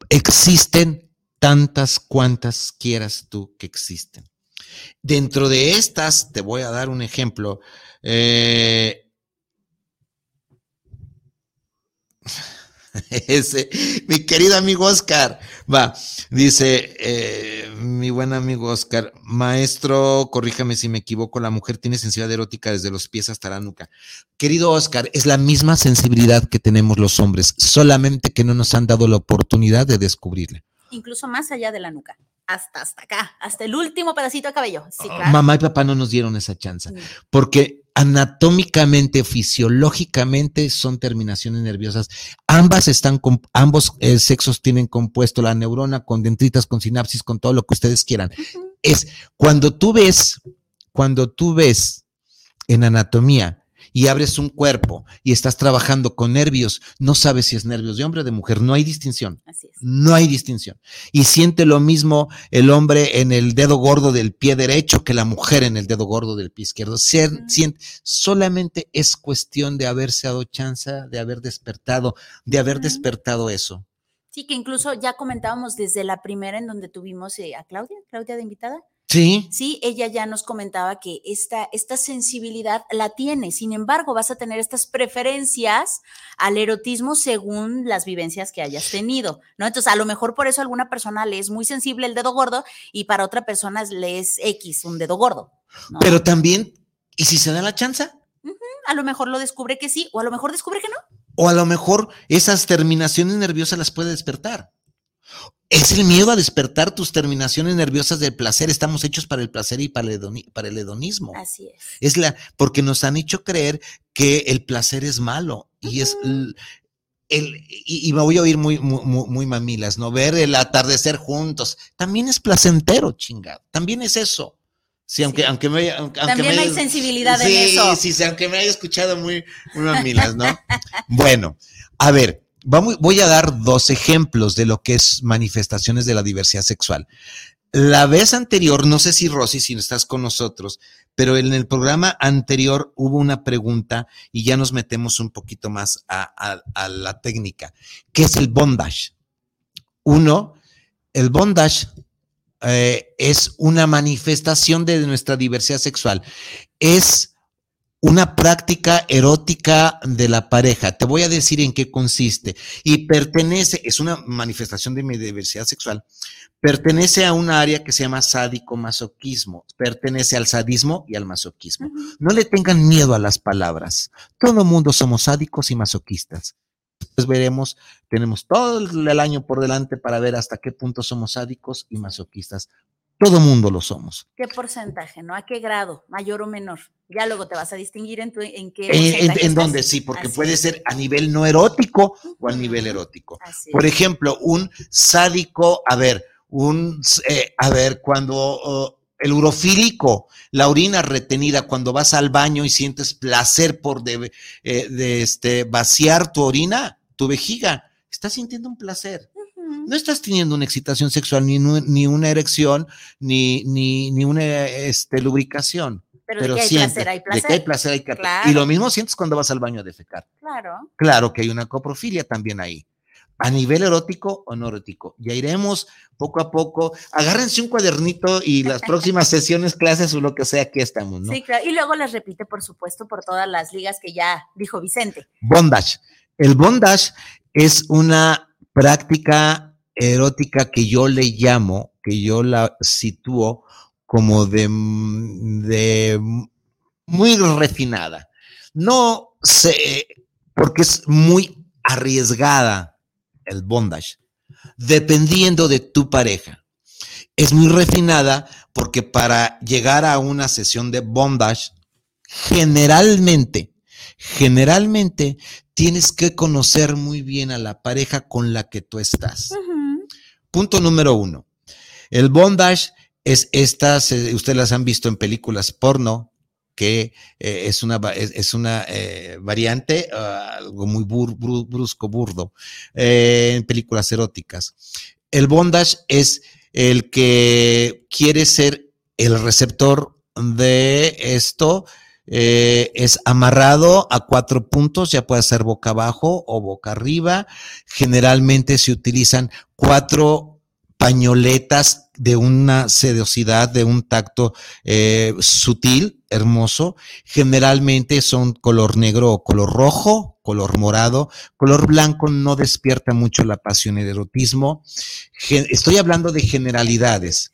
existen tantas cuantas quieras tú que existen. Dentro de estas, te voy a dar un ejemplo. Eh, Ese, mi querido amigo Oscar, va, dice eh, mi buen amigo Oscar, maestro, corríjame si me equivoco, la mujer tiene sensibilidad erótica desde los pies hasta la nuca. Querido Oscar, es la misma sensibilidad que tenemos los hombres, solamente que no nos han dado la oportunidad de descubrirla. Incluso más allá de la nuca hasta, hasta acá, hasta el último pedacito de cabello. Ah, mamá y papá no nos dieron esa chance, porque anatómicamente, fisiológicamente son terminaciones nerviosas. Ambas están, con, ambos eh, sexos tienen compuesto la neurona con dendritas, con sinapsis, con todo lo que ustedes quieran. Es cuando tú ves, cuando tú ves en anatomía y abres un cuerpo y estás trabajando con nervios, no sabes si es nervios de hombre o de mujer, no hay distinción. Así es. No hay distinción. Y siente lo mismo el hombre en el dedo gordo del pie derecho que la mujer en el dedo gordo del pie izquierdo. Siente, solamente es cuestión de haberse dado chance, de haber despertado, de haber despertado eso. Sí, que incluso ya comentábamos desde la primera en donde tuvimos eh, a Claudia, Claudia de invitada, Sí. Sí, ella ya nos comentaba que esta, esta sensibilidad la tiene. Sin embargo, vas a tener estas preferencias al erotismo según las vivencias que hayas tenido, ¿no? Entonces, a lo mejor por eso a alguna persona le es muy sensible el dedo gordo y para otra persona le es X, un dedo gordo. Pero también, ¿y si se da la chance? A lo mejor lo descubre que sí, o a lo mejor descubre que no. O a lo mejor esas terminaciones nerviosas las puede despertar. Es el miedo a despertar tus terminaciones nerviosas del placer. Estamos hechos para el placer y para el, hedonismo. Así es. Es la, porque nos han hecho creer que el placer es malo y es el, y, me voy a oír muy, muy, muy, mamilas, ¿no? Ver el atardecer juntos. También es placentero, chingado. También es eso. Sí, aunque, aunque me aunque, También hay sensibilidad en eso. Sí, sí, aunque me haya escuchado muy, muy mamilas, ¿no? bueno, a ver, vamos, voy a dar dos ejemplos de lo que es manifestaciones de la diversidad sexual. La vez anterior, no sé si Rosy, si estás con nosotros, pero en el programa anterior hubo una pregunta y ya nos metemos un poquito más a, la técnica. ¿Qué es el bondage? Uno, el bondage eh, es una manifestación de nuestra diversidad sexual. Es una práctica erótica de la pareja. Te voy a decir en qué consiste. Y pertenece, es una manifestación de mi diversidad sexual, pertenece a un área que se llama sádico-masoquismo, pertenece al sadismo y al masoquismo. No le tengan miedo a las palabras. Todo el mundo somos sádicos y masoquistas. Después veremos, tenemos todo el año por delante para ver hasta qué punto somos sádicos y masoquistas. Todo mundo lo somos. ¿Qué porcentaje, no? ¿A qué grado? ¿Mayor o menor? Ya luego te vas a distinguir en, en qué. En, en, dónde, sí, porque puede ser a nivel no erótico o a nivel erótico. Por ejemplo, un sádico, a ver, un, eh, a ver, cuando el urofílico, la orina retenida, cuando vas al baño y sientes placer por de, eh, de este, vaciar tu orina, tu vejiga, estás sintiendo un placer no estás teniendo una excitación sexual, ni, ni una erección, ni, ni, ni una este, lubricación. Pero, pero de que hay placer, hay placer. De que hay placer, hay placer. Y lo mismo sientes cuando vas al baño a defecar. Claro. Claro que hay una coprofilia también ahí. A nivel erótico o no erótico. Ya iremos poco a poco. Agárrense un cuadernito y las próximas sesiones, clases o lo que sea, aquí estamos, ¿no? Sí, claro. Y luego las repite, por supuesto, por todas las ligas que ya dijo Vicente. Bondage. El bondage es una práctica erótica que yo le llamo, que yo la sitúo como de, de muy refinada. No sé, porque es muy arriesgada el bondage, dependiendo de tu pareja. Es muy refinada porque para llegar a una sesión de bondage, generalmente, generalmente tienes que conocer muy bien a la pareja con la que tú estás. Punto número uno. El bondage es estas, ustedes las han visto en películas porno, que eh, es una, es, una eh, variante, ah, algo muy brusco, burdo, eh, en películas eróticas. El bondage es el que quiere ser el receptor de esto, es amarrado a cuatro puntos, ya puede ser boca abajo o boca arriba. Generalmente se utilizan cuatro pañoletas de una sedosidad, de un tacto eh, sutil, hermoso. Generalmente son color negro o color rojo, color morado. Color blanco no despierta mucho la pasión y el erotismo. Estoy hablando de generalidades.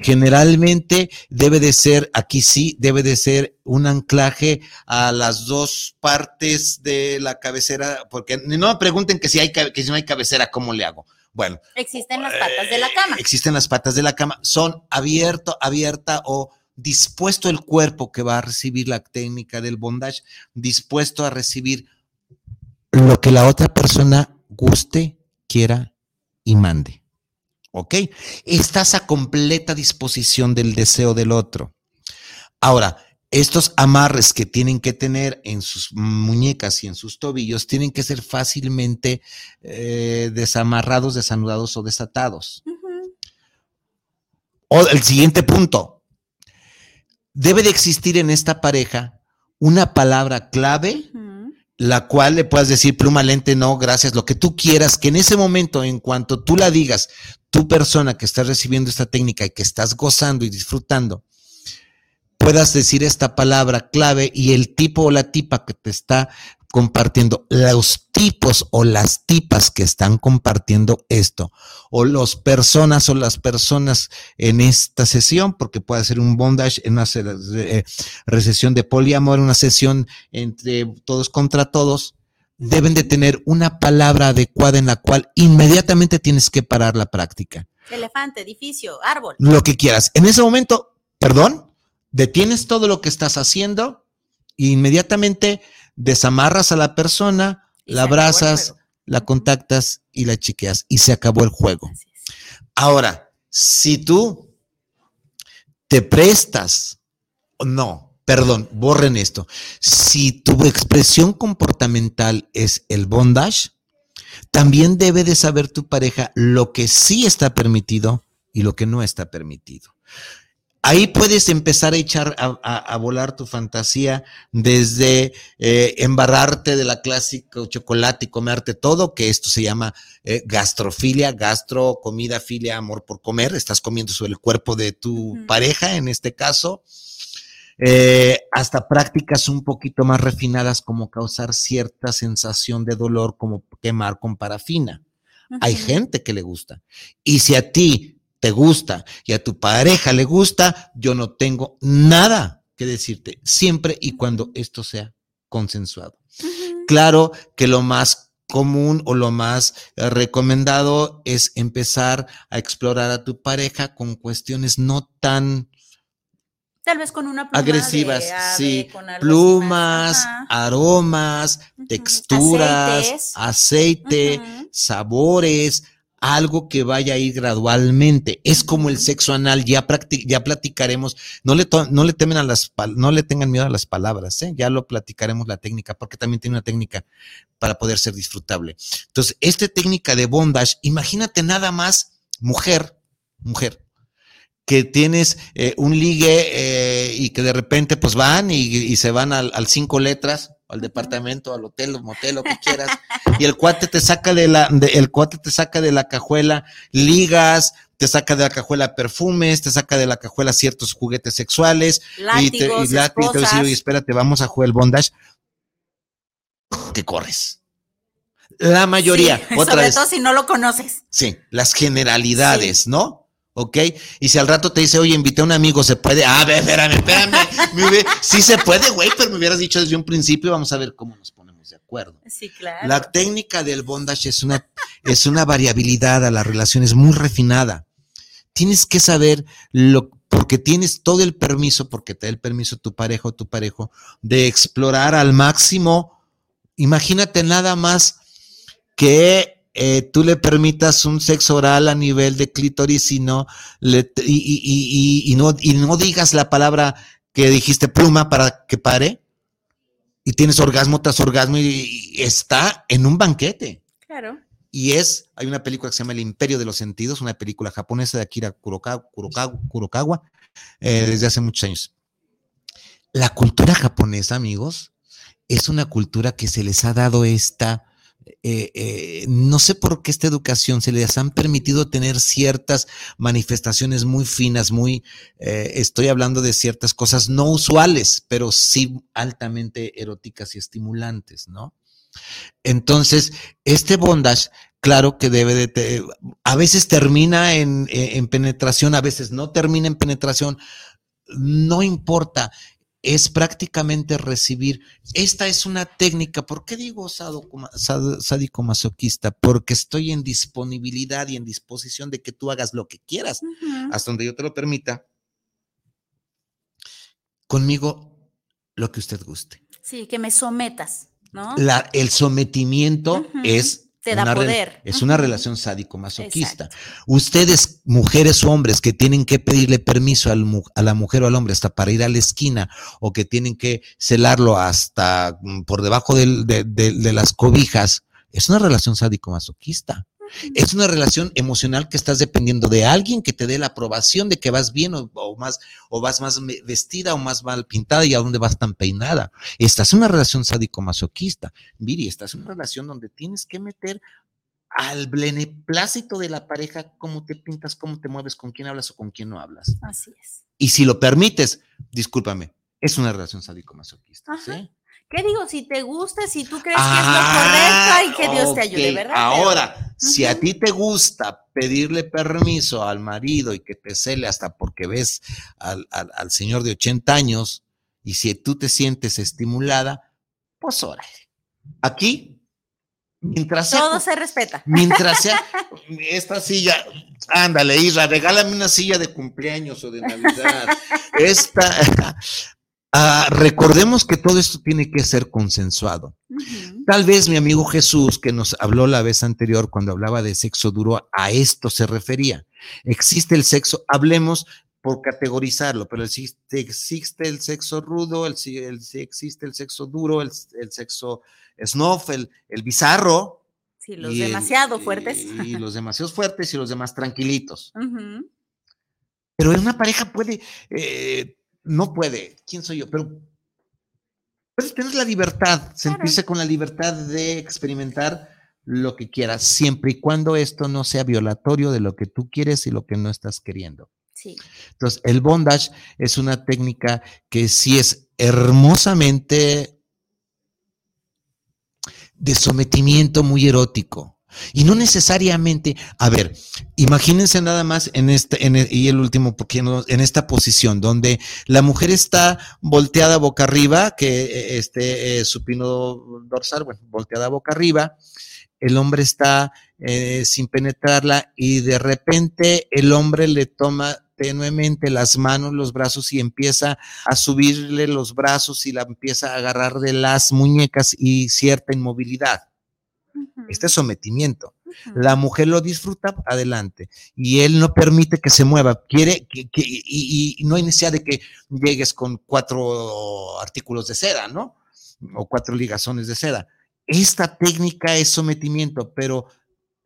Generalmente debe de ser, aquí sí, debe de ser un anclaje a las dos partes de la cabecera, porque no me pregunten que si, hay, que si no hay cabecera, ¿cómo le hago? Bueno. Existen las patas de la cama. Existen las patas de la cama. Son abierto, abierta o dispuesto el cuerpo que va a recibir la técnica del bondage, dispuesto a recibir lo que la otra persona guste, quiera y mande. ¿Ok? Estás a completa disposición del deseo del otro. Ahora, estos amarres que tienen que tener en sus muñecas y en sus tobillos tienen que ser fácilmente eh, desamarrados, desanudados o desatados. O el siguiente punto. Debe de existir en esta pareja una palabra clave, la cual le puedas decir pluma lente, no, gracias, lo que tú quieras, que en ese momento, en cuanto tú la digas, tu persona que está recibiendo esta técnica y que estás gozando y disfrutando, puedas decir esta palabra clave y el tipo o la tipa que te está compartiendo, los tipos o las tipas que están compartiendo esto, o las personas o las personas en esta sesión, porque puede ser un bondage en una eh, recesión de poliamor, una sesión entre todos contra todos, deben de tener una palabra adecuada en la cual inmediatamente tienes que parar la práctica. Elefante, edificio, árbol. Lo que quieras. En ese momento, perdón, detienes todo lo que estás haciendo e inmediatamente desamarras a la persona, la abrazas, la contactas y la chiqueas y se acabó el juego. Ahora, si tú te prestas, no, perdón, borren esto. Si tu expresión comportamental es el bondage, también debe de saber tu pareja lo que sí está permitido y lo que no está permitido. Ahí puedes empezar a echar a, volar tu fantasía desde eh, embarrarte de la clásica chocolate y comerte todo, que esto se llama eh, gastrofilia, gastro, comida, filia, amor por comer. Estás comiendo sobre el cuerpo de tu pareja, en este caso. Eh, hasta prácticas un poquito más refinadas como causar cierta sensación de dolor como quemar con parafina. Hay gente que le gusta. Y si a ti te gusta y a tu pareja le gusta, yo no tengo nada que decirte, siempre y cuando esto sea consensuado. Claro que lo más común o lo más eh, recomendado es empezar a explorar a tu pareja con cuestiones no tan Tal vez con una pluma agresivas, sí, plumas, aromas, texturas, aceite, sabores, algo que vaya a ir gradualmente. Es como el sexo anal, ya, ya platicaremos, no le, no le temen a las, no le tengan miedo a las palabras, ¿eh? ya lo platicaremos la técnica, porque también tiene una técnica para poder ser disfrutable. Entonces, esta técnica de bondage, imagínate nada más, mujer, mujer, que tienes eh, un ligue eh, y que de repente pues van y, se van al, al cinco letras, al departamento, al hotel, al motel, lo que quieras, y el cuate te saca de la, el cuate te saca de la cajuela ligas, te saca de la cajuela perfumes, te saca de la cajuela ciertos juguetes sexuales, y te, y, te dice, oye, espérate, vamos a jugar el bondage, te corres. La mayoría, otra sobre todo si no lo conoces. Sí, las generalidades, ¿no? ¿Ok? Y si al rato te dice, oye, invité a un amigo, ¿se puede? Ah, ver, espérame, espérame. sí se puede, güey, pero me hubieras dicho desde un principio, vamos a ver cómo nos ponemos de acuerdo. Sí, claro. La técnica del bondage es una, es una variabilidad a las relaciones muy refinada. Tienes que saber lo, porque tienes todo el permiso, porque te da el permiso tu pareja o tu parejo, de explorar al máximo. Imagínate nada más que eh, tú le permitas un sexo oral a nivel de clítoris y no, le, y, no, y no digas la palabra que dijiste pluma para que pare, y tienes orgasmo tras orgasmo y, está en un banquete. Claro. Y es, hay una película que se llama El Imperio de los Sentidos, una película japonesa de Akira Kurokawa, Kurokawa, eh, desde hace muchos años. La cultura japonesa, amigos, es una cultura que se les ha dado esta eh, eh, no sé por qué esta educación se les han permitido tener ciertas manifestaciones muy finas, muy, eh, estoy hablando de ciertas cosas no usuales, pero sí altamente eróticas y estimulantes, ¿no? Entonces, este bondage, claro que debe de, a veces termina en, en penetración, a veces no termina en penetración, no importa es prácticamente recibir. Esta es una técnica. ¿Por qué digo sádico masoquista? Porque estoy en disponibilidad y en disposición de que tú hagas lo que quieras, hasta donde yo te lo permita. Conmigo, lo que usted guste. Sí, que me sometas, ¿no? el sometimiento es te da poder. Es una relación sádico-masoquista. Ustedes, mujeres o hombres, que tienen que pedirle permiso a la mujer o al hombre hasta para ir a la esquina o que tienen que celarlo hasta mm, por debajo de las cobijas, es una relación sádico-masoquista. Es una relación emocional que estás dependiendo de alguien que te dé la aprobación de que vas bien o, más o vas más vestida o más mal pintada y a dónde vas tan peinada. Estás en una relación sádico-masoquista. Miri, estás en una relación donde tienes que meter al beneplácito de la pareja cómo te pintas, cómo te mueves, con quién hablas o con quién no hablas. Así es. Y si lo permites, discúlpame, es una relación sádico-masoquista. ¿sí? ¿Qué digo? Si te gusta, si tú crees que es lo correcto y que Dios te ayude, ¿verdad? Ahora, si a ti te gusta pedirle permiso al marido y que te cele hasta porque ves al, señor de 80 años y si tú te sientes estimulada, pues órale. Aquí Mientras Todo se respeta. Mientras sea esta silla, ándale, Isra, regálame una silla de cumpleaños o de Navidad. Esta, ah, recordemos que todo esto tiene que ser consensuado. Tal vez mi amigo Jesús, que nos habló la vez anterior cuando hablaba de sexo duro, a esto se refería. Existe el sexo, hablemos por categorizarlo, pero existe, existe el sexo rudo, el, el, existe el sexo duro, el, el sexo snuff, el, el bizarro. Sí, los demasiado fuertes. Y los demasiado fuertes y los demás tranquilitos. Pero en una pareja puede, eh, no puede, ¿quién soy yo? Pero puedes tener la libertad, sentirse con la libertad de experimentar lo que quieras, siempre y cuando esto no sea violatorio de lo que tú quieres y lo que no estás queriendo. Entonces, el bondage es una técnica que sí es hermosamente de sometimiento muy erótico. Y no necesariamente, a ver, imagínense nada más en este, en e, y el último, porque en esta posición donde la mujer está volteada boca arriba, que e, este supino dorsal, bueno, volteada boca arriba, el hombre está eh, sin penetrarla y de repente el hombre le toma tenuemente las manos, los brazos y empieza a subirle los brazos y la empieza a agarrar de las muñecas y cierta inmovilidad. Este sometimiento. La mujer lo disfruta, adelante. Y él no permite que se mueva. Quiere que, y, no hay necesidad de que llegues con cuatro artículos de seda, ¿no? O cuatro ligazones de seda. Esta técnica es sometimiento, pero,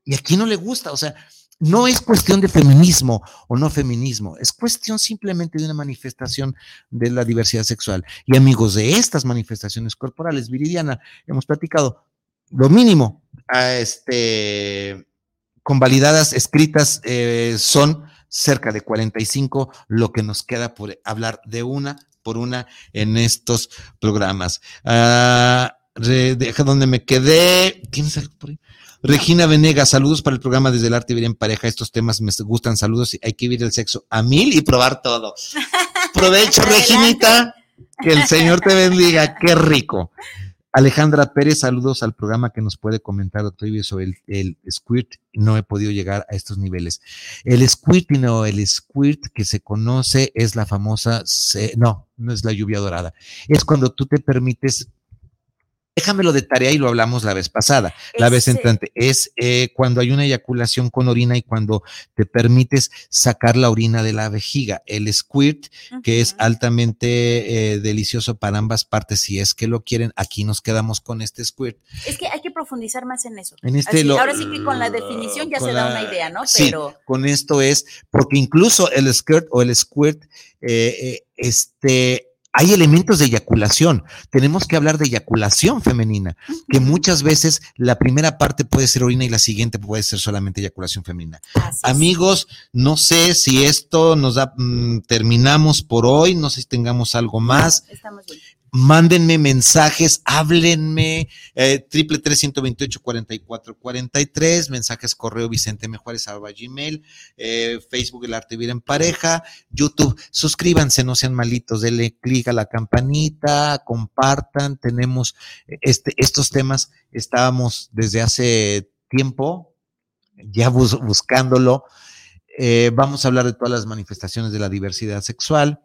y aquí no le gusta, o sea, no es cuestión de feminismo o no feminismo, es cuestión simplemente de una manifestación de la diversidad sexual. Y amigos, de estas manifestaciones corporales, Viridiana, hemos platicado lo mínimo, a este, convalidadas escritas eh, son cerca de 45, lo que nos queda por hablar de una por una en estos programas. Ah, deja donde me quedé. ¿Tienes algo por ahí? Regina Venegas, saludos para el programa Desde el Arte Vivir en Pareja. Estos temas me gustan, saludos. Hay que vivir el sexo a mil y probar todo. Provecho, Reginita. Que el Señor te bendiga. Qué rico. Alejandra Pérez, saludos al programa que nos puede comentar, doctor sobre el, el, squirt. No he podido llegar a estos niveles. El squirting o el squirt que se conoce es la famosa, no, no es la lluvia dorada. Es cuando tú te permites déjamelo de tarea y lo hablamos la vez pasada, la vez entrante, es eh, cuando hay una eyaculación con orina y cuando te permites sacar la orina de la vejiga, el squirt, que es altamente eh, delicioso para ambas partes, si es que lo quieren, aquí nos quedamos con este squirt. Es que hay que profundizar más en eso. En este ahora sí que con la definición ya se da una idea, ¿no? Pero... con esto es, porque incluso el skirt o el squirt, eh, este hay elementos de eyaculación. Tenemos que hablar de eyaculación femenina, que muchas veces la primera parte puede ser orina y la siguiente puede ser solamente eyaculación femenina. Amigos, no sé si esto nos da, mm, terminamos por hoy, no sé si tengamos algo más. Estamos bien mándenme mensajes, háblenme, eh, triple tres ciento veintiocho cuarenta y cuatro cuarenta y tres, mensajes correo Vicente Mejuárez arroba gmail, eh, Facebook El Arte Vivir en Pareja, YouTube, suscríbanse, no sean malitos, denle clic a la campanita, compartan, tenemos este, estos temas, estábamos desde hace tiempo ya buscándolo, eh, vamos a hablar de todas las manifestaciones de la diversidad sexual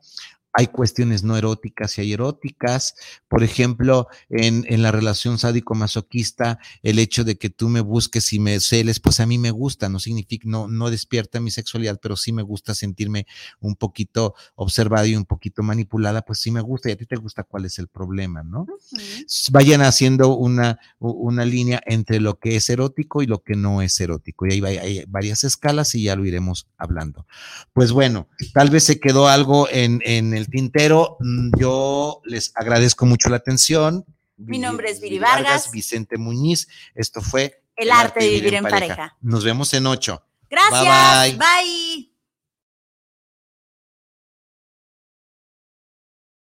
hay cuestiones no eróticas y hay eróticas. Por ejemplo, en, en la relación sádico-masoquista, el hecho de que tú me busques y me celes, pues a mí me gusta, no significa, no, no despierta mi sexualidad, pero sí me gusta sentirme un poquito observada y un poquito manipulada, pues sí me gusta y a ti te gusta cuál es el problema, ¿no? Vayan haciendo una, una línea entre lo que es erótico y lo que no es erótico. Y ahí hay, hay varias escalas y ya lo iremos hablando. Pues bueno, tal vez se quedó algo en, en el tintero. Mm, yo les agradezco mucho la atención. Mi nombre es Viri Vargas. Vicente Muñiz. Esto fue El, arte de vivir, en, pareja. Nos vemos en ocho. Gracias. bye.